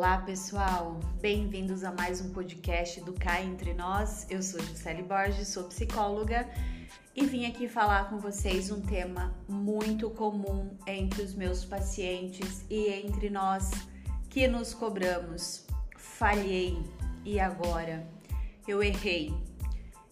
Olá, pessoal! Bem-vindos a mais um podcast do Cá Entre Nós. Eu sou Gisele Borges, sou psicóloga e vim aqui falar com vocês um tema muito comum entre os meus pacientes e entre nós que nos cobramos. Falhei e agora? Eu errei.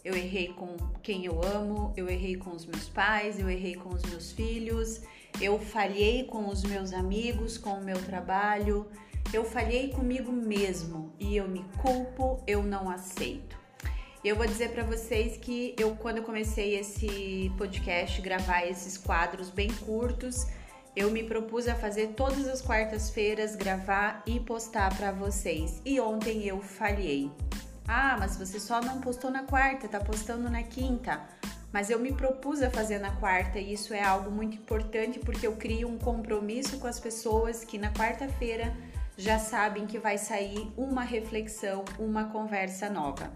Eu errei com quem eu amo, eu errei com os meus pais, eu errei com os meus filhos, eu falhei com os meus amigos, com o meu trabalho, eu falhei comigo mesmo e eu me culpo, eu não aceito. Eu vou dizer para vocês que eu quando eu comecei esse podcast, gravar esses quadros bem curtos, eu me propus a fazer todas as quartas-feiras gravar e postar para vocês. E ontem eu falhei. Ah, mas você só não postou na quarta, tá postando na quinta mas eu me propus a fazer na quarta e isso é algo muito importante porque eu crio um compromisso com as pessoas que na quarta-feira já sabem que vai sair uma reflexão, uma conversa nova.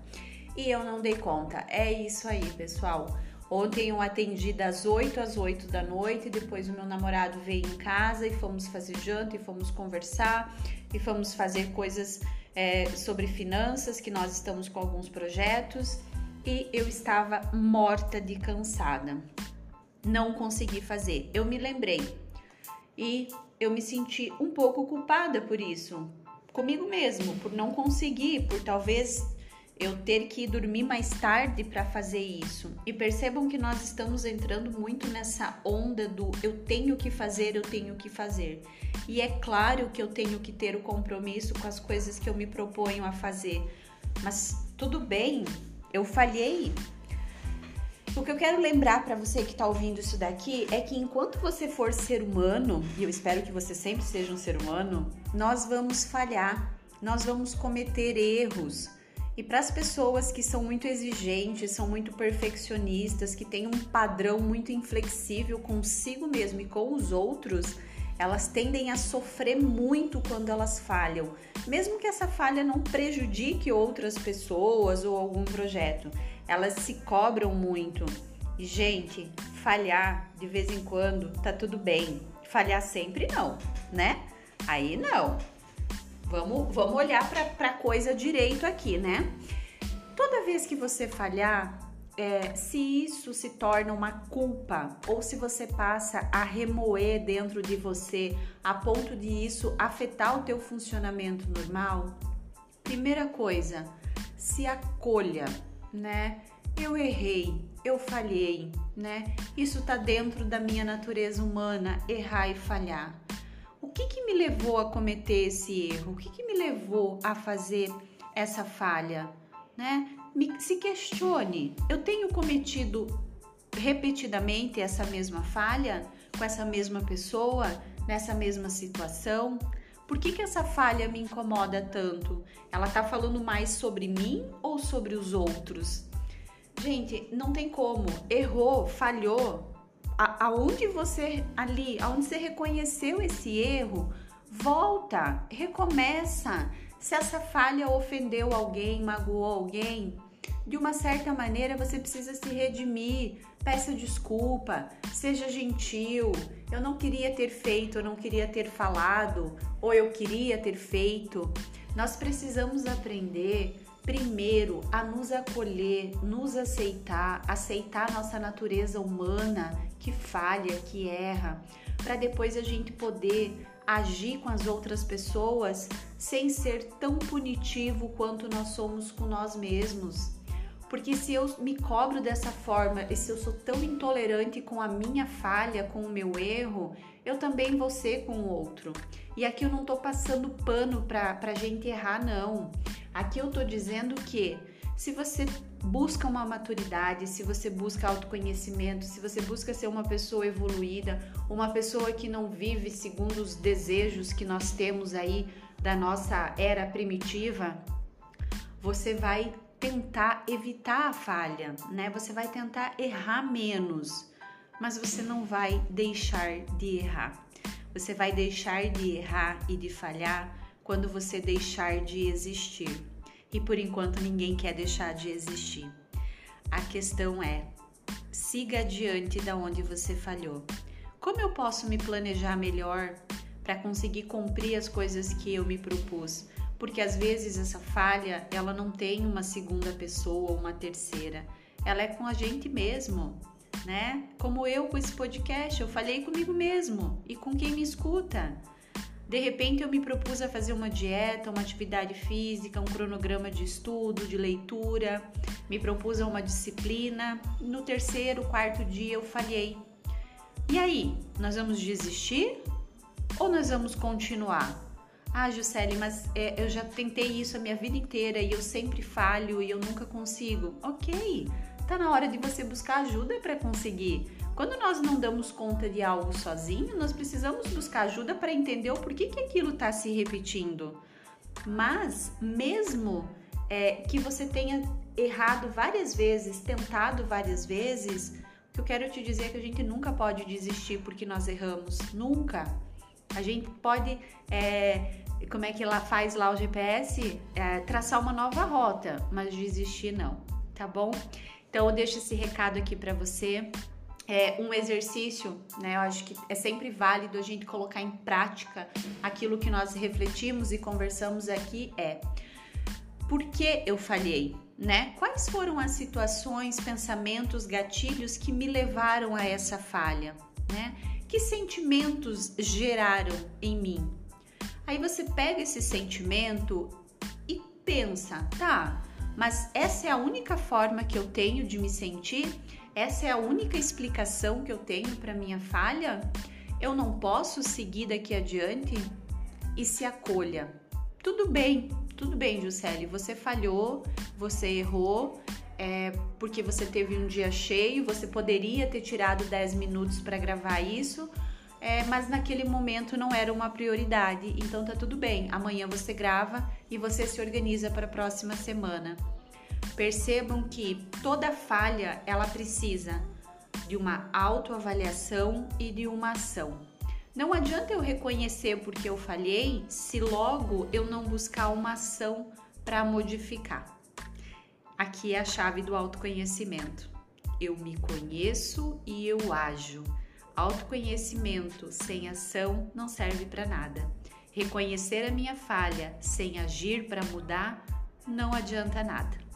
E eu não dei conta. É isso aí, pessoal. Ontem eu atendi das 8 às 8 da noite, depois o meu namorado veio em casa e fomos fazer janta e fomos conversar e fomos fazer coisas é, sobre finanças, que nós estamos com alguns projetos e eu estava morta de cansada. Não consegui fazer. Eu me lembrei e eu me senti um pouco culpada por isso, comigo mesmo, por não conseguir, por talvez eu ter que dormir mais tarde para fazer isso. E percebam que nós estamos entrando muito nessa onda do eu tenho que fazer, eu tenho que fazer. E é claro que eu tenho que ter o compromisso com as coisas que eu me proponho a fazer. Mas tudo bem, eu falhei. O que eu quero lembrar para você que está ouvindo isso daqui é que enquanto você for ser humano, e eu espero que você sempre seja um ser humano, nós vamos falhar, nós vamos cometer erros. E para as pessoas que são muito exigentes, são muito perfeccionistas, que têm um padrão muito inflexível consigo mesmo e com os outros, elas tendem a sofrer muito quando elas falham, mesmo que essa falha não prejudique outras pessoas ou algum projeto. Elas se cobram muito. E, gente, falhar de vez em quando tá tudo bem. Falhar sempre não, né? Aí não. Vamos, vamos olhar para a coisa direito aqui, né? Toda vez que você falhar, é, se isso se torna uma culpa ou se você passa a remoer dentro de você a ponto de isso afetar o teu funcionamento normal, primeira coisa, se acolha, né? Eu errei, eu falhei, né? Isso tá dentro da minha natureza humana, errar e falhar. O que que me levou a cometer esse erro? O que que me levou a fazer essa falha, né? me, se questione: eu tenho cometido repetidamente essa mesma falha com essa mesma pessoa, nessa mesma situação? Por que, que essa falha me incomoda tanto? Ela tá falando mais sobre mim ou sobre os outros? Gente, não tem como. Errou, falhou. A, aonde você ali, aonde você reconheceu esse erro, volta, recomeça. Se essa falha ofendeu alguém, magoou alguém, de uma certa maneira você precisa se redimir. Peça desculpa, seja gentil. Eu não queria ter feito, eu não queria ter falado, ou eu queria ter feito. Nós precisamos aprender primeiro a nos acolher, nos aceitar, aceitar nossa natureza humana que falha, que erra, para depois a gente poder agir com as outras pessoas sem ser tão punitivo quanto nós somos com nós mesmos. Porque se eu me cobro dessa forma e se eu sou tão intolerante com a minha falha, com o meu erro, eu também vou ser com o outro. E aqui eu não tô passando pano pra, pra gente errar, não. Aqui eu tô dizendo que se você busca uma maturidade, se você busca autoconhecimento, se você busca ser uma pessoa evoluída, uma pessoa que não vive segundo os desejos que nós temos aí da nossa era primitiva, você vai tentar evitar a falha, né? Você vai tentar errar menos, mas você não vai deixar de errar. Você vai deixar de errar e de falhar quando você deixar de existir e por enquanto ninguém quer deixar de existir. A questão é: siga adiante da onde você falhou. Como eu posso me planejar melhor para conseguir cumprir as coisas que eu me propus. Porque às vezes essa falha, ela não tem uma segunda pessoa ou uma terceira. Ela é com a gente mesmo, né? Como eu com esse podcast, eu falei comigo mesmo e com quem me escuta. De repente eu me propus a fazer uma dieta, uma atividade física, um cronograma de estudo, de leitura, me propus a uma disciplina. No terceiro, quarto dia eu falhei. E aí, nós vamos desistir ou nós vamos continuar? Ah, Juscelie, mas é, eu já tentei isso a minha vida inteira e eu sempre falho e eu nunca consigo. Ok, tá na hora de você buscar ajuda para conseguir. Quando nós não damos conta de algo sozinho, nós precisamos buscar ajuda para entender o porquê que aquilo está se repetindo. Mas, mesmo é, que você tenha errado várias vezes, tentado várias vezes, o que eu quero te dizer é que a gente nunca pode desistir porque nós erramos. Nunca. A gente pode, é, como é que ela faz lá o GPS? É, traçar uma nova rota, mas desistir não, tá bom? Então eu deixo esse recado aqui para você é, um exercício, né? Eu acho que é sempre válido a gente colocar em prática aquilo que nós refletimos e conversamos aqui é por que eu falhei, né? Quais foram as situações, pensamentos, gatilhos que me levaram a essa falha, né? Que sentimentos geraram em mim? Aí você pega esse sentimento e pensa, tá? Mas essa é a única forma que eu tenho de me sentir? Essa é a única explicação que eu tenho para minha falha? Eu não posso seguir daqui adiante? E se acolha. Tudo bem, tudo bem, Juscelie, você falhou, você errou, é, porque você teve um dia cheio, você poderia ter tirado 10 minutos para gravar isso, é, mas naquele momento não era uma prioridade, então tá tudo bem. Amanhã você grava e você se organiza para a próxima semana. Percebam que toda falha ela precisa de uma autoavaliação e de uma ação. Não adianta eu reconhecer porque eu falhei se logo eu não buscar uma ação para modificar. Aqui é a chave do autoconhecimento. Eu me conheço e eu ajo. Autoconhecimento sem ação não serve para nada. Reconhecer a minha falha sem agir para mudar não adianta nada.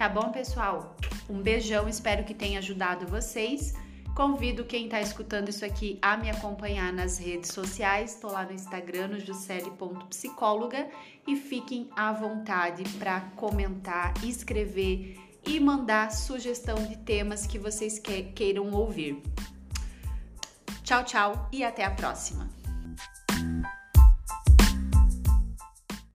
Tá bom, pessoal? Um beijão, espero que tenha ajudado vocês. Convido quem está escutando isso aqui a me acompanhar nas redes sociais. Estou lá no Instagram, no juscelie.psicóloga e fiquem à vontade para comentar, escrever e mandar sugestão de temas que vocês queiram ouvir. Tchau, tchau e até a próxima!